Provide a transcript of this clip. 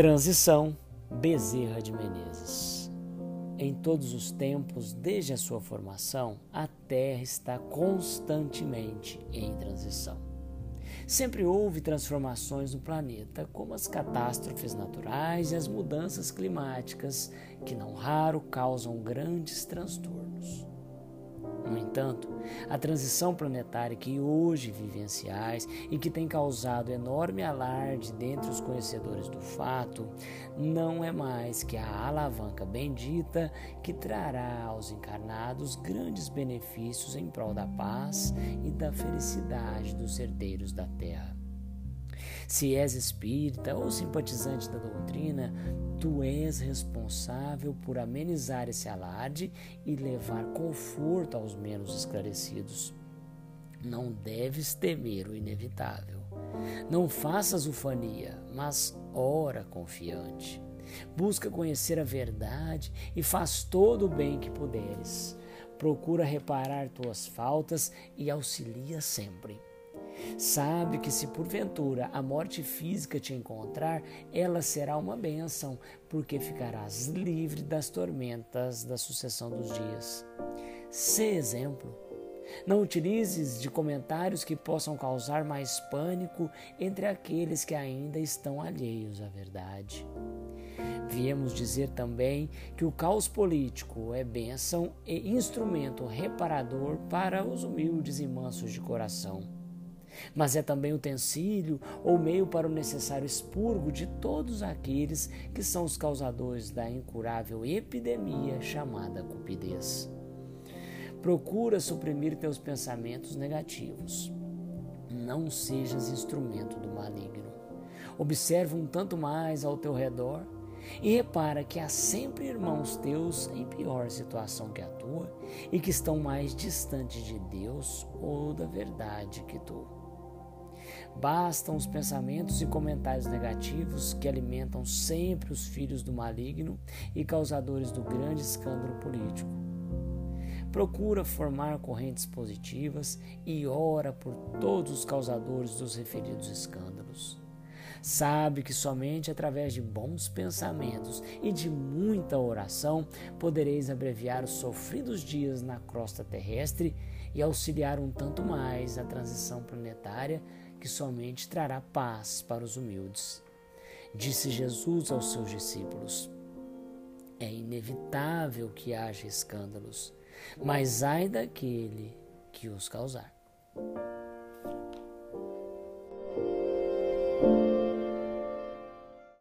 Transição Bezerra de Menezes. Em todos os tempos, desde a sua formação, a Terra está constantemente em transição. Sempre houve transformações no planeta, como as catástrofes naturais e as mudanças climáticas, que não raro causam grandes transtornos. No entanto, a transição planetária que hoje vivenciais e que tem causado enorme alarde dentre os conhecedores do fato, não é mais que a alavanca bendita que trará aos encarnados grandes benefícios em prol da paz e da felicidade dos herdeiros da Terra. Se és espírita ou simpatizante da doutrina, tu és responsável por amenizar esse alarde e levar conforto aos menos esclarecidos. Não deves temer o inevitável. Não faças ufania, mas ora confiante. Busca conhecer a verdade e faz todo o bem que puderes. Procura reparar tuas faltas e auxilia sempre. Sabe que se porventura a morte física te encontrar, ela será uma bênção, porque ficarás livre das tormentas da sucessão dos dias. Se exemplo. Não utilizes de comentários que possam causar mais pânico entre aqueles que ainda estão alheios à verdade. Viemos dizer também que o caos político é bênção e instrumento reparador para os humildes e mansos de coração mas é também utensílio ou meio para o necessário expurgo de todos aqueles que são os causadores da incurável epidemia chamada cupidez. Procura suprimir teus pensamentos negativos. Não sejas instrumento do maligno. Observa um tanto mais ao teu redor e repara que há sempre irmãos teus em pior situação que a tua e que estão mais distantes de Deus ou da verdade que tu. Bastam os pensamentos e comentários negativos que alimentam sempre os filhos do maligno e causadores do grande escândalo político. Procura formar correntes positivas e ora por todos os causadores dos referidos escândalos. Sabe que somente através de bons pensamentos e de muita oração podereis abreviar os sofridos dias na crosta terrestre e auxiliar um tanto mais a transição planetária que somente trará paz para os humildes. Disse Jesus aos seus discípulos: É inevitável que haja escândalos, mas ai daquele que os causar.